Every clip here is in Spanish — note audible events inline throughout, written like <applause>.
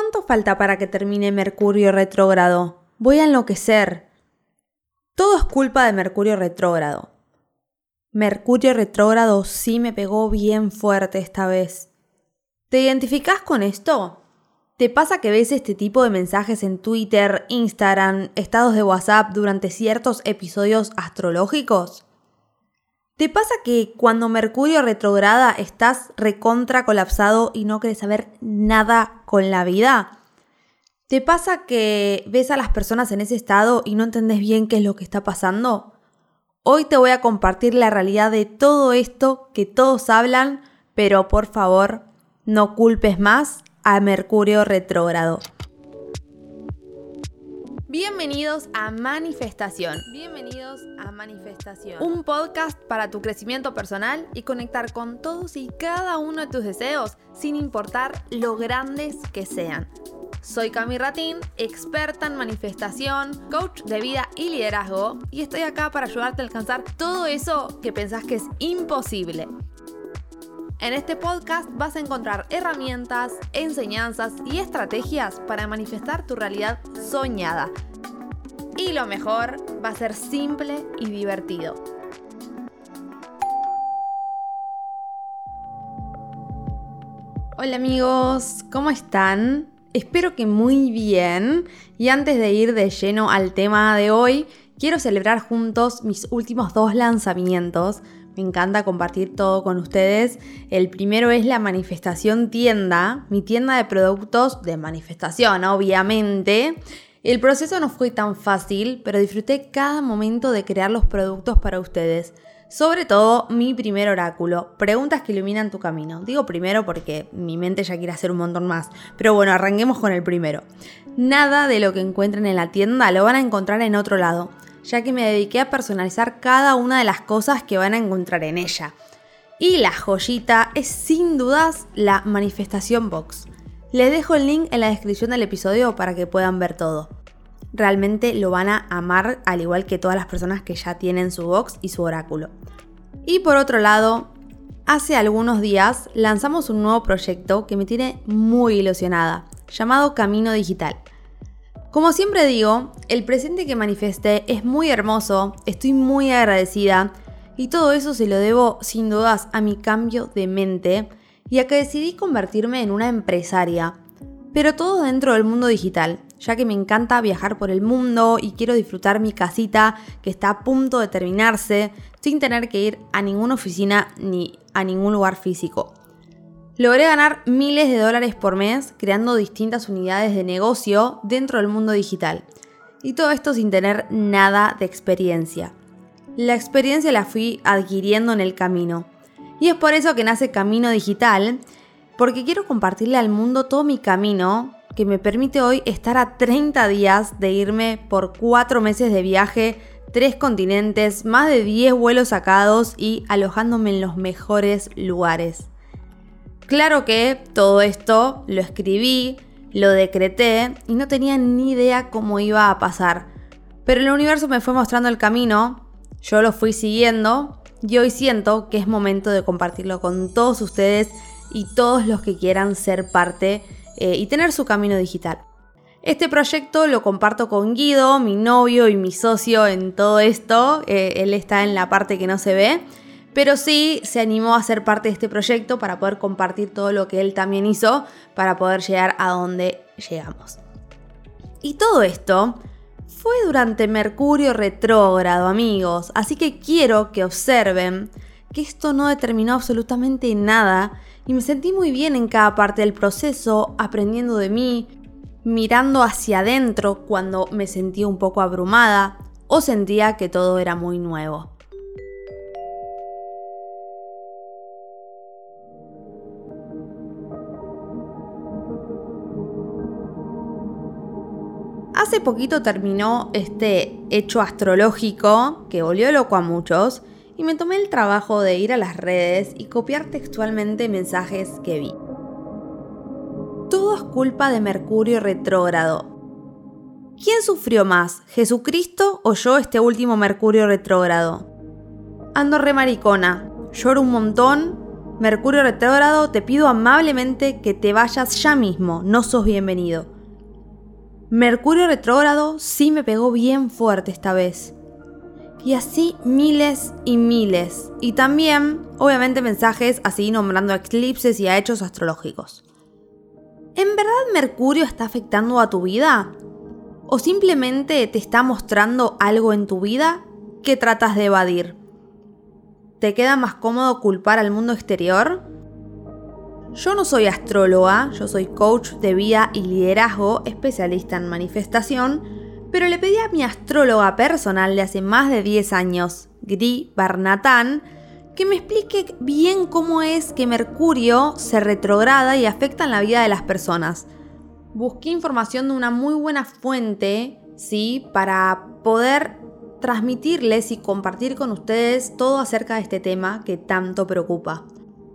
¿Cuánto falta para que termine Mercurio retrógrado? Voy a enloquecer. Todo es culpa de Mercurio retrógrado. Mercurio retrógrado sí me pegó bien fuerte esta vez. ¿Te identificás con esto? ¿Te pasa que ves este tipo de mensajes en Twitter, Instagram, estados de WhatsApp durante ciertos episodios astrológicos? ¿Te pasa que cuando Mercurio retrograda estás recontra colapsado y no quieres saber nada con la vida? ¿Te pasa que ves a las personas en ese estado y no entendés bien qué es lo que está pasando? Hoy te voy a compartir la realidad de todo esto que todos hablan, pero por favor, no culpes más a Mercurio retrógrado. Bienvenidos a Manifestación. Bienvenidos a Manifestación. Un podcast para tu crecimiento personal y conectar con todos y cada uno de tus deseos, sin importar lo grandes que sean. Soy Cami Ratín, experta en manifestación, coach de vida y liderazgo, y estoy acá para ayudarte a alcanzar todo eso que pensás que es imposible. En este podcast vas a encontrar herramientas, enseñanzas y estrategias para manifestar tu realidad soñada. Y lo mejor, va a ser simple y divertido. Hola amigos, ¿cómo están? Espero que muy bien. Y antes de ir de lleno al tema de hoy, quiero celebrar juntos mis últimos dos lanzamientos me encanta compartir todo con ustedes. El primero es la manifestación tienda, mi tienda de productos de manifestación, obviamente. El proceso no fue tan fácil, pero disfruté cada momento de crear los productos para ustedes. Sobre todo mi primer oráculo, preguntas que iluminan tu camino. Digo primero porque mi mente ya quiere hacer un montón más, pero bueno, arranquemos con el primero. Nada de lo que encuentren en la tienda lo van a encontrar en otro lado ya que me dediqué a personalizar cada una de las cosas que van a encontrar en ella. Y la joyita es sin dudas la manifestación box. Les dejo el link en la descripción del episodio para que puedan ver todo. Realmente lo van a amar al igual que todas las personas que ya tienen su box y su oráculo. Y por otro lado, hace algunos días lanzamos un nuevo proyecto que me tiene muy ilusionada, llamado Camino Digital. Como siempre digo, el presente que manifesté es muy hermoso, estoy muy agradecida y todo eso se lo debo sin dudas a mi cambio de mente y a que decidí convertirme en una empresaria, pero todo dentro del mundo digital, ya que me encanta viajar por el mundo y quiero disfrutar mi casita que está a punto de terminarse sin tener que ir a ninguna oficina ni a ningún lugar físico. Logré ganar miles de dólares por mes creando distintas unidades de negocio dentro del mundo digital. Y todo esto sin tener nada de experiencia. La experiencia la fui adquiriendo en el camino. Y es por eso que nace Camino Digital, porque quiero compartirle al mundo todo mi camino que me permite hoy estar a 30 días de irme por 4 meses de viaje, 3 continentes, más de 10 vuelos sacados y alojándome en los mejores lugares. Claro que todo esto lo escribí, lo decreté y no tenía ni idea cómo iba a pasar. Pero el universo me fue mostrando el camino, yo lo fui siguiendo y hoy siento que es momento de compartirlo con todos ustedes y todos los que quieran ser parte eh, y tener su camino digital. Este proyecto lo comparto con Guido, mi novio y mi socio en todo esto. Eh, él está en la parte que no se ve pero sí se animó a ser parte de este proyecto para poder compartir todo lo que él también hizo para poder llegar a donde llegamos. Y todo esto fue durante Mercurio retrógrado, amigos, así que quiero que observen que esto no determinó absolutamente nada y me sentí muy bien en cada parte del proceso, aprendiendo de mí, mirando hacia adentro cuando me sentía un poco abrumada o sentía que todo era muy nuevo. Hace poquito terminó este hecho astrológico que volvió loco a muchos y me tomé el trabajo de ir a las redes y copiar textualmente mensajes que vi. Todo es culpa de Mercurio retrógrado. ¿Quién sufrió más, Jesucristo o yo este último Mercurio retrógrado? Ando re maricona, lloro un montón Mercurio retrógrado, te pido amablemente que te vayas ya mismo, no sos bienvenido. Mercurio retrógrado sí me pegó bien fuerte esta vez. Y así miles y miles. Y también, obviamente, mensajes así nombrando eclipses y a hechos astrológicos. ¿En verdad Mercurio está afectando a tu vida? ¿O simplemente te está mostrando algo en tu vida que tratas de evadir? ¿Te queda más cómodo culpar al mundo exterior? Yo no soy astróloga, yo soy coach de vida y liderazgo, especialista en manifestación, pero le pedí a mi astróloga personal de hace más de 10 años, Gri Barnatán, que me explique bien cómo es que Mercurio se retrograda y afecta en la vida de las personas. Busqué información de una muy buena fuente, ¿sí? Para poder transmitirles y compartir con ustedes todo acerca de este tema que tanto preocupa.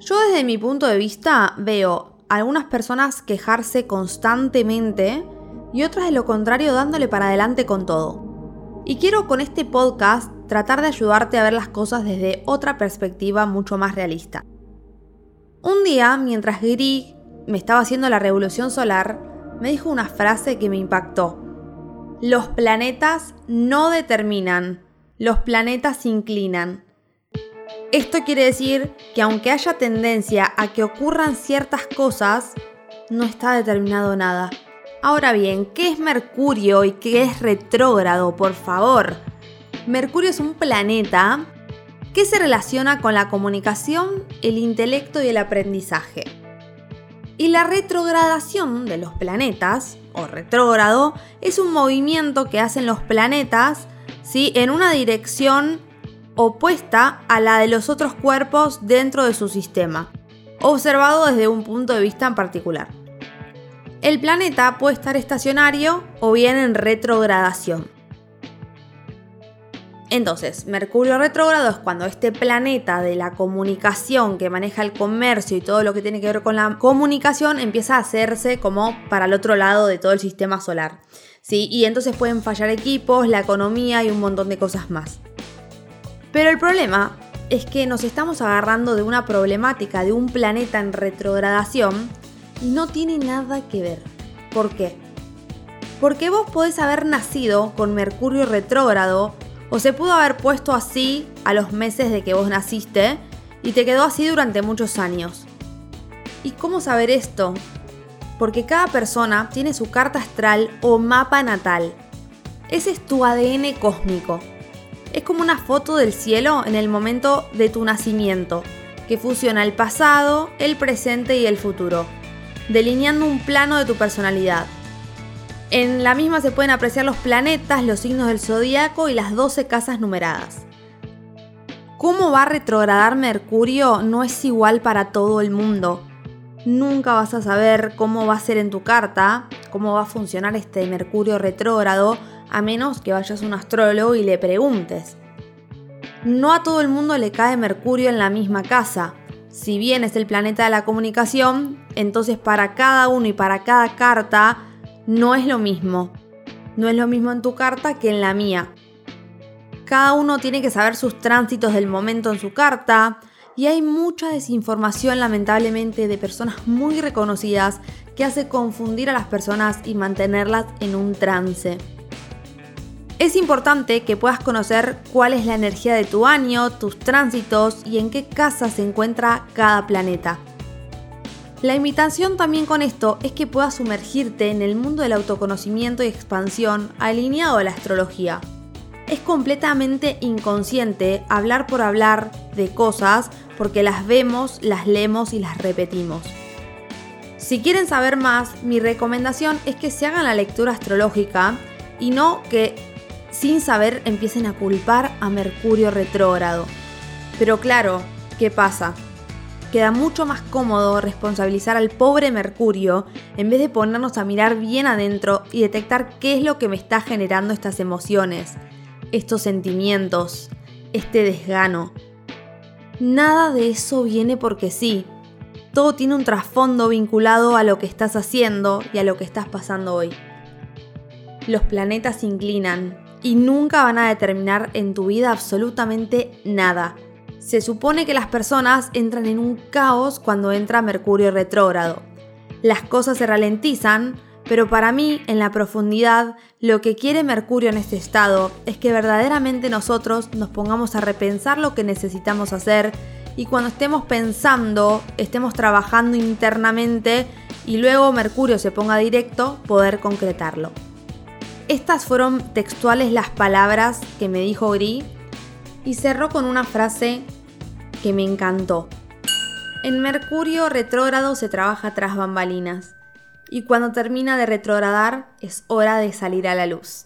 Yo desde mi punto de vista veo a algunas personas quejarse constantemente y otras de lo contrario dándole para adelante con todo. Y quiero con este podcast tratar de ayudarte a ver las cosas desde otra perspectiva mucho más realista. Un día, mientras Giri me estaba haciendo la revolución solar, me dijo una frase que me impactó. Los planetas no determinan, los planetas inclinan. Esto quiere decir que aunque haya tendencia a que ocurran ciertas cosas, no está determinado nada. Ahora bien, ¿qué es Mercurio y qué es retrógrado? Por favor. Mercurio es un planeta que se relaciona con la comunicación, el intelecto y el aprendizaje. Y la retrogradación de los planetas o retrógrado es un movimiento que hacen los planetas ¿sí? en una dirección opuesta a la de los otros cuerpos dentro de su sistema, observado desde un punto de vista en particular. El planeta puede estar estacionario o bien en retrogradación. Entonces, Mercurio retrógrado es cuando este planeta de la comunicación que maneja el comercio y todo lo que tiene que ver con la comunicación empieza a hacerse como para el otro lado de todo el sistema solar. ¿sí? Y entonces pueden fallar equipos, la economía y un montón de cosas más. Pero el problema es que nos estamos agarrando de una problemática de un planeta en retrogradación y no tiene nada que ver. ¿Por qué? Porque vos podés haber nacido con Mercurio retrógrado o se pudo haber puesto así a los meses de que vos naciste y te quedó así durante muchos años. ¿Y cómo saber esto? Porque cada persona tiene su carta astral o mapa natal. Ese es tu ADN cósmico. Es como una foto del cielo en el momento de tu nacimiento, que fusiona el pasado, el presente y el futuro, delineando un plano de tu personalidad. En la misma se pueden apreciar los planetas, los signos del zodíaco y las 12 casas numeradas. Cómo va a retrogradar Mercurio no es igual para todo el mundo. Nunca vas a saber cómo va a ser en tu carta, cómo va a funcionar este Mercurio retrógrado, a menos que vayas a un astrólogo y le preguntes. No a todo el mundo le cae Mercurio en la misma casa. Si bien es el planeta de la comunicación, entonces para cada uno y para cada carta no es lo mismo. No es lo mismo en tu carta que en la mía. Cada uno tiene que saber sus tránsitos del momento en su carta y hay mucha desinformación lamentablemente de personas muy reconocidas que hace confundir a las personas y mantenerlas en un trance. Es importante que puedas conocer cuál es la energía de tu año, tus tránsitos y en qué casa se encuentra cada planeta. La invitación también con esto es que puedas sumergirte en el mundo del autoconocimiento y expansión alineado a la astrología. Es completamente inconsciente hablar por hablar de cosas porque las vemos, las leemos y las repetimos. Si quieren saber más, mi recomendación es que se hagan la lectura astrológica y no que sin saber empiecen a culpar a Mercurio retrógrado. Pero claro, ¿qué pasa? queda mucho más cómodo responsabilizar al pobre Mercurio en vez de ponernos a mirar bien adentro y detectar qué es lo que me está generando estas emociones, estos sentimientos, este desgano. Nada de eso viene porque sí. Todo tiene un trasfondo vinculado a lo que estás haciendo y a lo que estás pasando hoy. Los planetas se inclinan y nunca van a determinar en tu vida absolutamente nada Se supone que las personas entran en un caos cuando entra Mercurio retrógrado. Las cosas se ralentizan, pero para mí, en la profundidad, lo que quiere Mercurio en este estado es que verdaderamente nosotros nos pongamos a repensar lo que necesitamos hacer y cuando estemos pensando, estemos trabajando internamente y luego Mercurio se ponga directo, poder concretarlo. Estas fueron textuales las palabras que me dijo Gris y cerró con una frase que me encantó. En Mercurio retrógrado se trabaja tras bambalinas y cuando termina de retrogradar es hora de salir a la luz.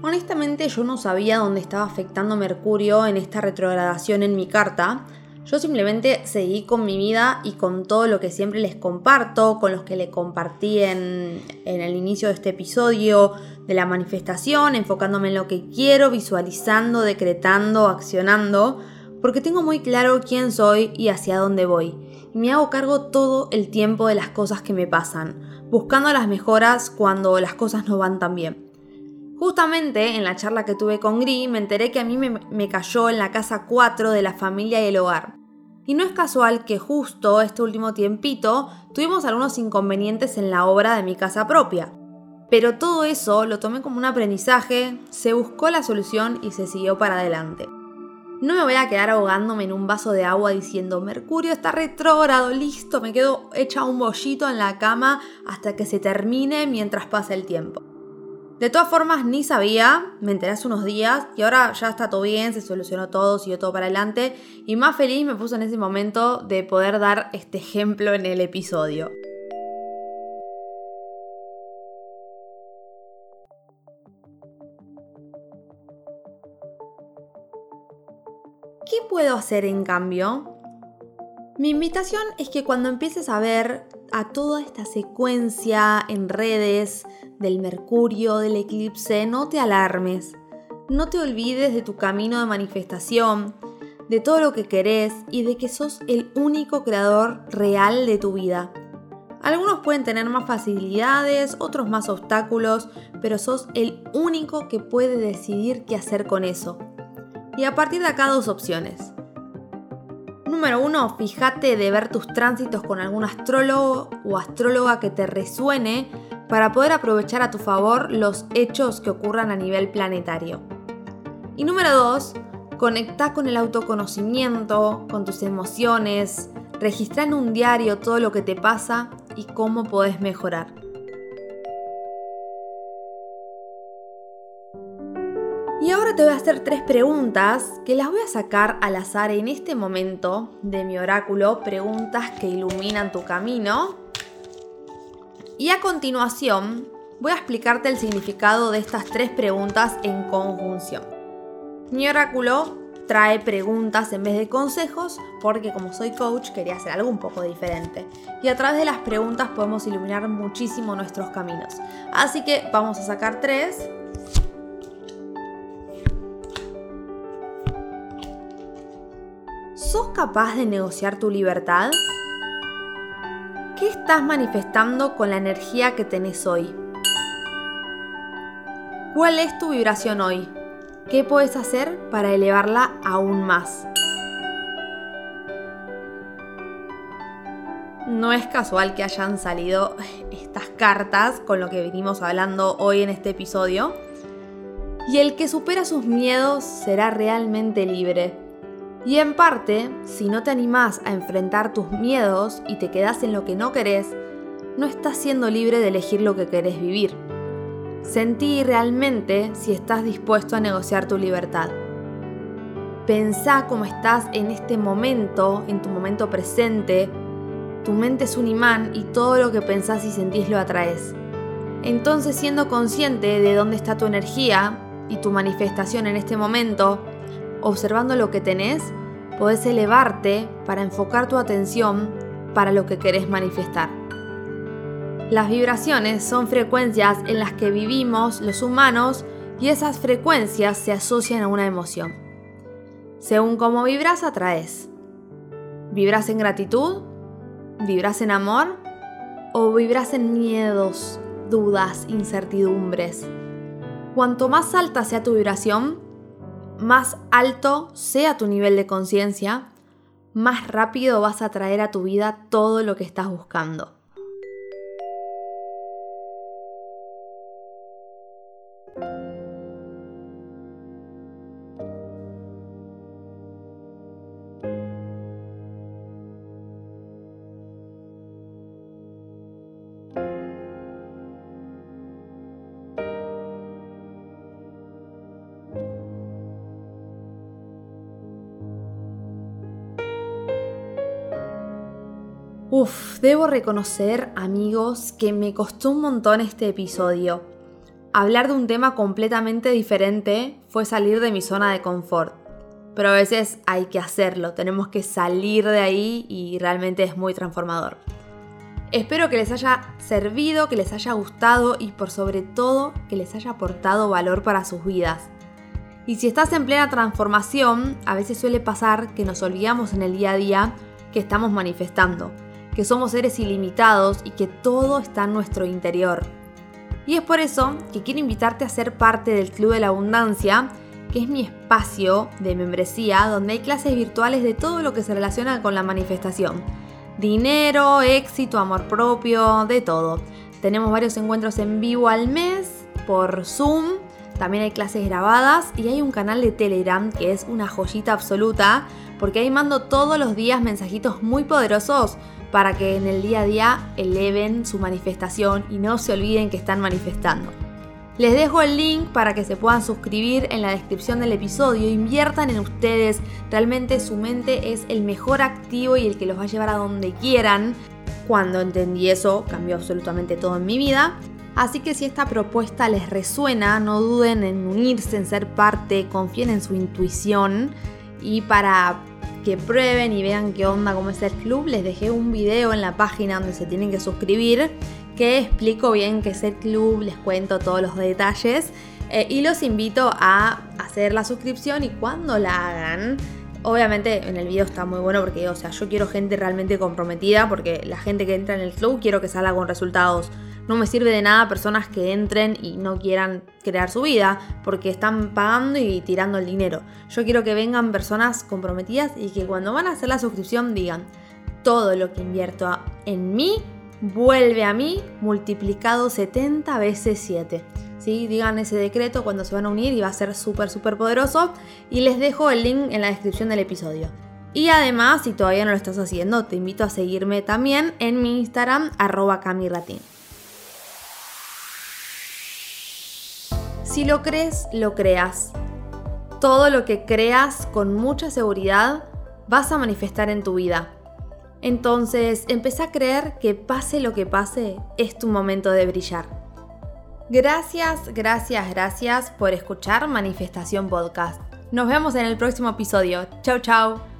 Honestamente yo no sabía dónde estaba afectando Mercurio en esta retrogradación en mi carta. Yo simplemente seguí con mi vida y con todo lo que siempre les comparto, con los que le compartí en, en el inicio de este episodio de la manifestación, enfocándome en lo que quiero, visualizando, decretando, accionando, porque tengo muy claro quién soy y hacia dónde voy. Y me hago cargo todo el tiempo de las cosas que me pasan, buscando las mejoras cuando las cosas no van tan bien. Justamente en la charla que tuve con Gris me enteré que a mí me, cayó en la casa 4 de la familia y el hogar. Y no es casual que justo este último tiempito tuvimos algunos inconvenientes en la obra de mi casa propia. Pero todo eso lo tomé como un aprendizaje, se buscó la solución y se siguió para adelante. No me voy a quedar ahogándome en un vaso de agua diciendo Mercurio está retrógrado, listo, me quedo hecha un bollito en la cama hasta que se termine mientras pasa el tiempo. De todas formas, ni sabía, me enteré hace unos días y ahora ya está todo bien, se solucionó todo, siguió todo para adelante y más feliz me puso en ese momento de poder dar este ejemplo en el episodio. ¿Qué puedo hacer en cambio? Mi invitación es que cuando empieces a ver a toda esta secuencia en redes del Mercurio, del eclipse, no te alarmes. No te olvides de tu camino de manifestación, de todo lo que querés y de que sos el único creador real de tu vida. Algunos pueden tener más facilidades, otros más obstáculos, pero sos el único que puede decidir qué hacer con eso. Y a partir de acá dos opciones. Número uno, fíjate de ver tus tránsitos con algún astrólogo o astróloga que te resuene para poder aprovechar a tu favor los hechos que ocurran a nivel planetario. Y número dos, conecta con el autoconocimiento, con tus emociones, registra en un diario todo lo que te pasa y cómo podés mejorar. Te voy a hacer tres preguntas que las voy a sacar al azar en este momento de mi oráculo, preguntas que iluminan tu camino y a continuación voy a explicarte el significado de estas tres preguntas en conjunción. Mi oráculo trae preguntas en vez de consejos porque como soy coach quería hacer algo un poco diferente. Y a través de las preguntas podemos iluminar muchísimo nuestros caminos. Así que vamos a sacar tres. ¿Sos capaz de negociar tu libertad? ¿Qué estás manifestando con la energía que tenés hoy? ¿Cuál es tu vibración hoy? ¿Qué puedes hacer para elevarla aún más? No es casual que hayan salido <laughs> estas cartas con lo que venimos hablando hoy en este episodio. Y el que supera sus miedos será realmente libre. Y en parte, si no te animás a enfrentar tus miedos y te quedas en lo que no querés, no estás siendo libre de elegir lo que querés vivir. Sentí realmente si estás dispuesto a negociar tu libertad. Pensá cómo estás en este momento, en tu momento presente. Tu mente es un imán y todo lo que pensás y sentís lo atraes. Entonces, siendo consciente de dónde está tu energía y tu manifestación en este momento, observando lo que tenés, podés elevarte para enfocar tu atención para lo que querés manifestar. Las vibraciones son frecuencias en las que vivimos los humanos y esas frecuencias se asocian a una emoción. Según cómo vibras, atraes. ¿Vibras en gratitud? ¿Vibras en amor? ¿O vibras en miedos, dudas, incertidumbres. Cuanto más alta sea tu vibración, más alto sea tu nivel de conciencia, más rápido vas a traer a tu vida todo lo que estás buscando. Uf, debo reconocer, amigos, que me costó un montón este episodio. Hablar de un tema completamente diferente fue salir de mi zona de confort. Pero a veces hay que hacerlo, tenemos que salir de ahí y realmente es muy transformador. Espero que les haya servido, que les haya gustado y por sobre todo que les haya aportado valor para sus vidas. Y si estás en plena transformación, a veces suele pasar que nos olvidamos en el día a día que estamos manifestando que somos seres ilimitados y que todo está en nuestro interior. Y es por eso que quiero invitarte a ser parte del Club de la Abundancia, que es mi espacio de membresía donde hay clases virtuales de todo lo que se relaciona con la manifestación. Dinero, éxito, amor propio, de todo. Tenemos varios encuentros en vivo al mes por Zoom, también hay clases grabadas y hay un canal de Telegram que es una joyita absoluta porque ahí mando todos los días mensajitos muy poderosos para que en el día a día eleven su manifestación y no se olviden que están manifestando. Les dejo el link para que se puedan suscribir en la descripción del episodio. Inviertan en ustedes. Realmente su mente es el mejor activo y el que los va a llevar a donde quieran. Cuando entendí eso, cambió absolutamente todo en mi vida. Así que si esta propuesta les resuena, no duden en unirse, en ser parte, confíen en su intuición. Y para que prueben y vean qué onda, cómo es el club, les dejé un video en la página donde se tienen que suscribir que explico bien qué es el club, les cuento todos los detalles eh, y los invito a hacer la suscripción y cuando la hagan, obviamente en el video está muy bueno porque, o sea, yo quiero gente realmente comprometida porque la gente que entra en el club quiero que salga con resultados no me sirve de nada personas que entren y no quieran crear su vida porque están pagando y tirando el dinero. Yo quiero que vengan personas comprometidas y que cuando van a hacer la suscripción digan, todo lo que invierto en mí vuelve a mí multiplicado 70 veces 7. ¿Sí? Digan ese decreto cuando se van a unir y va a ser súper, súper poderoso. Y les dejo el link en la descripción del episodio. Y además, si todavía no lo estás haciendo, te invito a seguirme también en mi Instagram, arroba camiratin. Si lo crees, lo creas. Todo lo que creas con mucha seguridad vas a manifestar en tu vida. Entonces, empieza a creer que pase lo que pase, es tu momento de brillar. Gracias, gracias, gracias por escuchar Manifestación Podcast. Nos vemos en el próximo episodio. Chau, chau.